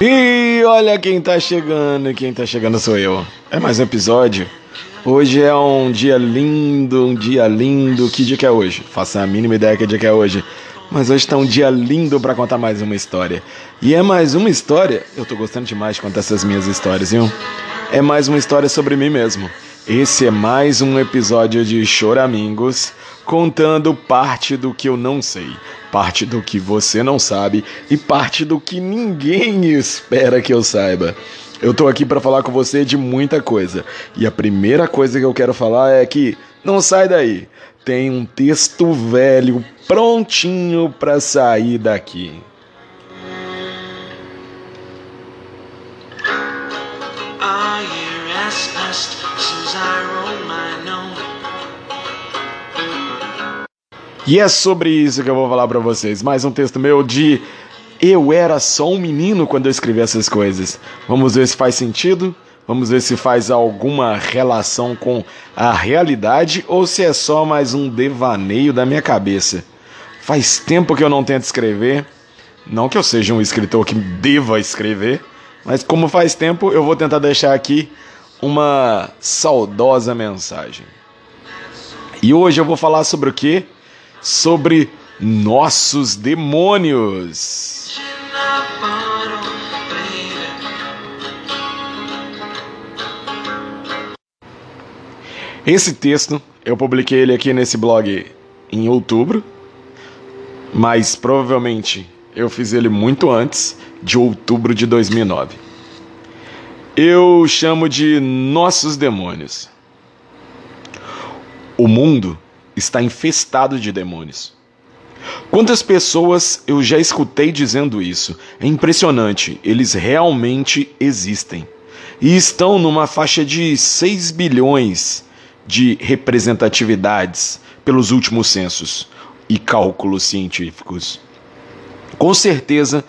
E olha quem tá chegando, quem tá chegando sou eu. É mais um episódio. Hoje é um dia lindo, um dia lindo. Que dia que é hoje? Faça a mínima ideia que dia que é hoje. Mas hoje tá um dia lindo pra contar mais uma história. E é mais uma história. Eu tô gostando demais de contar essas minhas histórias, viu? É mais uma história sobre mim mesmo. Esse é mais um episódio de Choramingos, contando parte do que eu não sei, parte do que você não sabe e parte do que ninguém espera que eu saiba. Eu tô aqui pra falar com você de muita coisa. E a primeira coisa que eu quero falar é que não sai daí. Tem um texto velho prontinho pra sair daqui. E é sobre isso que eu vou falar pra vocês. Mais um texto meu de Eu era só um menino quando eu escrevi essas coisas. Vamos ver se faz sentido? Vamos ver se faz alguma relação com a realidade ou se é só mais um devaneio da minha cabeça. Faz tempo que eu não tento escrever. Não que eu seja um escritor que deva escrever, mas como faz tempo, eu vou tentar deixar aqui uma saudosa mensagem. E hoje eu vou falar sobre o quê? Sobre nossos demônios. Esse texto eu publiquei ele aqui nesse blog em outubro, mas provavelmente eu fiz ele muito antes de outubro de 2009. Eu chamo de Nossos Demônios. O mundo está infestado de demônios. Quantas pessoas eu já escutei dizendo isso? É impressionante, eles realmente existem. E estão numa faixa de 6 bilhões de representatividades pelos últimos censos e cálculos científicos. Com certeza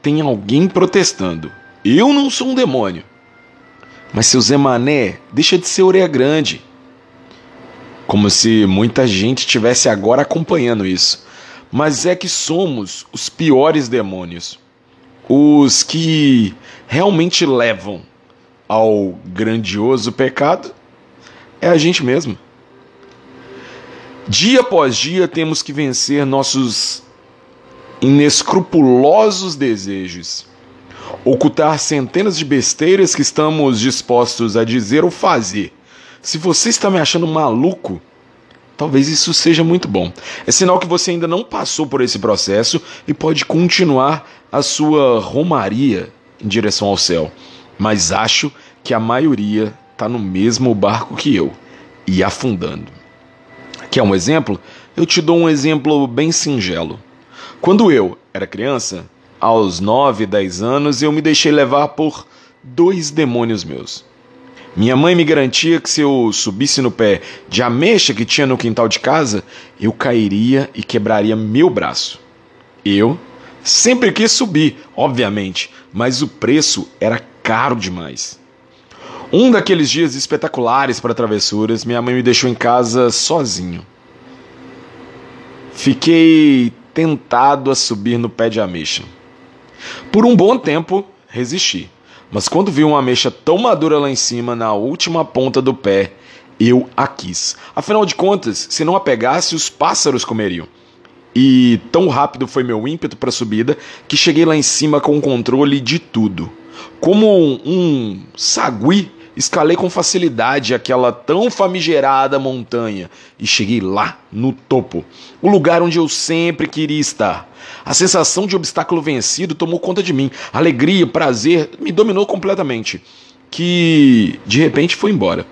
tem alguém protestando. Eu não sou um demônio. Mas seu Zé Mané deixa de ser orelha grande. Como se muita gente estivesse agora acompanhando isso. Mas é que somos os piores demônios. Os que realmente levam ao grandioso pecado é a gente mesmo. Dia após dia temos que vencer nossos inescrupulosos desejos, ocultar centenas de besteiras que estamos dispostos a dizer ou fazer. Se você está me achando maluco, talvez isso seja muito bom. É sinal que você ainda não passou por esse processo e pode continuar a sua romaria em direção ao céu. Mas acho que a maioria está no mesmo barco que eu e afundando. Quer um exemplo? Eu te dou um exemplo bem singelo. Quando eu era criança, aos 9, 10 anos, eu me deixei levar por dois demônios meus. Minha mãe me garantia que se eu subisse no pé de ameixa que tinha no quintal de casa, eu cairia e quebraria meu braço. Eu sempre quis subir, obviamente, mas o preço era caro demais. Um daqueles dias espetaculares para travessuras, minha mãe me deixou em casa sozinho. Fiquei tentado a subir no pé de ameixa. Por um bom tempo, resisti. Mas quando vi uma ameixa tão madura lá em cima, na última ponta do pé, eu a quis. Afinal de contas, se não a pegasse, os pássaros comeriam. E tão rápido foi meu ímpeto para a subida que cheguei lá em cima com o controle de tudo. Como um sagui, escalei com facilidade aquela tão famigerada montanha e cheguei lá, no topo, o lugar onde eu sempre queria estar. A sensação de obstáculo vencido tomou conta de mim. Alegria, prazer me dominou completamente, que de repente foi embora.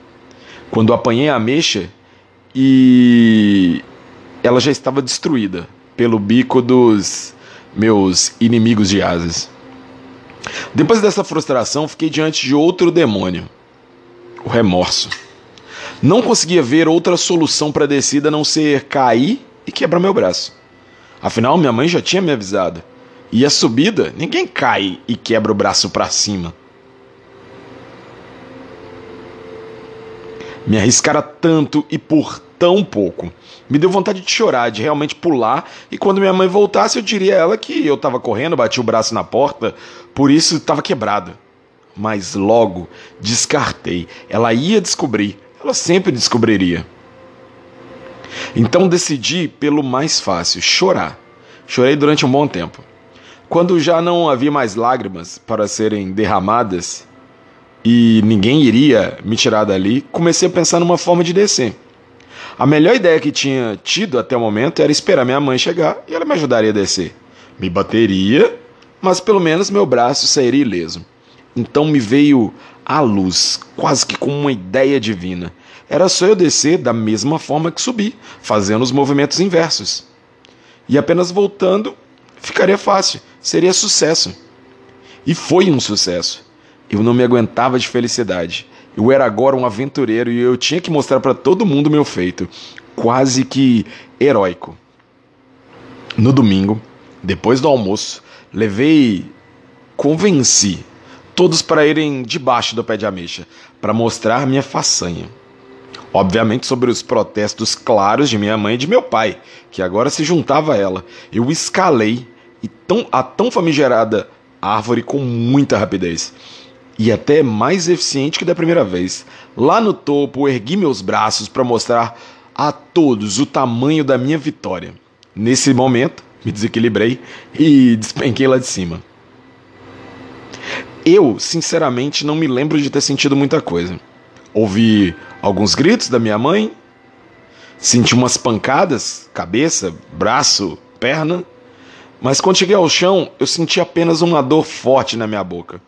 Quando apanhei a ameixa e ela já estava destruída pelo bico dos meus inimigos de asas. Depois dessa frustração, fiquei diante de outro demônio, o remorso. Não conseguia ver outra solução para a descida a não ser cair e quebrar meu braço. Afinal, minha mãe já tinha me avisado. E a subida, ninguém cai e quebra o braço para cima. Me arriscara tanto e por tão pouco. Me deu vontade de chorar, de realmente pular, e quando minha mãe voltasse, eu diria a ela que eu estava correndo, bati o braço na porta, por isso estava quebrado. Mas logo descartei. Ela ia descobrir, ela sempre descobriria. Então decidi pelo mais fácil, chorar. Chorei durante um bom tempo. Quando já não havia mais lágrimas para serem derramadas e ninguém iria me tirar dali, comecei a pensar numa forma de descer. A melhor ideia que tinha tido até o momento era esperar minha mãe chegar e ela me ajudaria a descer. Me bateria, mas pelo menos meu braço sairia ileso. Então me veio a luz, quase que com uma ideia divina. Era só eu descer da mesma forma que subi, fazendo os movimentos inversos. E apenas voltando, ficaria fácil seria sucesso. E foi um sucesso. Eu não me aguentava de felicidade. Eu era agora um aventureiro e eu tinha que mostrar para todo mundo meu feito, quase que heróico. No domingo, depois do almoço, levei, convenci todos para irem debaixo do pé de ameixa, para mostrar minha façanha. Obviamente, sobre os protestos claros de minha mãe e de meu pai, que agora se juntava a ela, eu escalei e tão, a tão famigerada árvore com muita rapidez. E até mais eficiente que da primeira vez. Lá no topo, ergui meus braços para mostrar a todos o tamanho da minha vitória. Nesse momento, me desequilibrei e despenquei lá de cima. Eu, sinceramente, não me lembro de ter sentido muita coisa. Ouvi alguns gritos da minha mãe, senti umas pancadas, cabeça, braço, perna, mas quando cheguei ao chão, eu senti apenas uma dor forte na minha boca.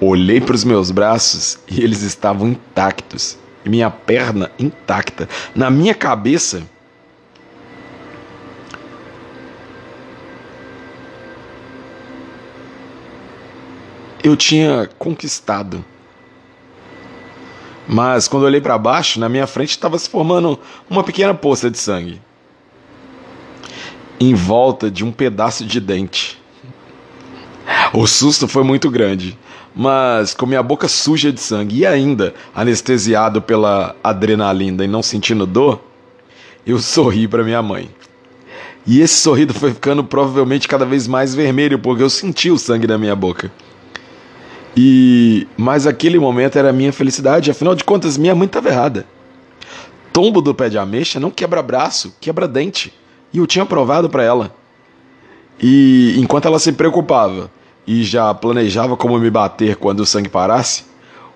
Olhei para os meus braços e eles estavam intactos. E minha perna intacta. Na minha cabeça, eu tinha conquistado. Mas quando olhei para baixo, na minha frente estava se formando uma pequena poça de sangue em volta de um pedaço de dente. O susto foi muito grande, mas com minha boca suja de sangue e ainda anestesiado pela adrenalina e não sentindo dor, eu sorri para minha mãe. E esse sorriso foi ficando provavelmente cada vez mais vermelho porque eu senti o sangue na minha boca. E mas aquele momento era a minha felicidade, afinal de contas minha mãe estava errada. Tombo do pé de ameixa não quebra braço, quebra dente. E eu tinha provado para ela. E enquanto ela se preocupava e já planejava como me bater quando o sangue parasse,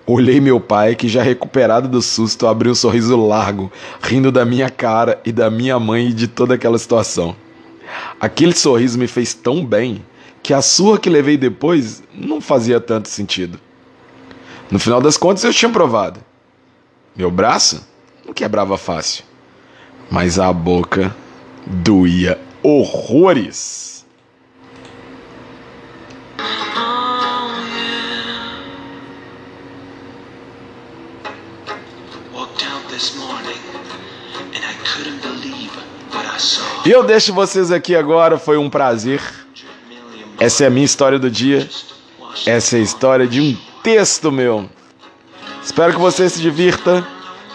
olhei meu pai, que já recuperado do susto, abriu um sorriso largo, rindo da minha cara e da minha mãe e de toda aquela situação. Aquele sorriso me fez tão bem que a surra que levei depois não fazia tanto sentido. No final das contas, eu tinha provado. Meu braço não quebrava fácil, mas a boca doía horrores. E eu deixo vocês aqui agora, foi um prazer. Essa é a minha história do dia. Essa é a história de um texto meu. Espero que você se divirta.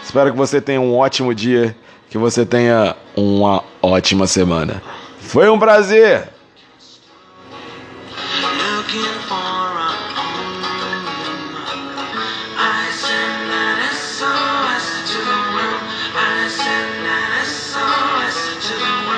Espero que você tenha um ótimo dia. Que você tenha uma ótima semana. Foi um prazer!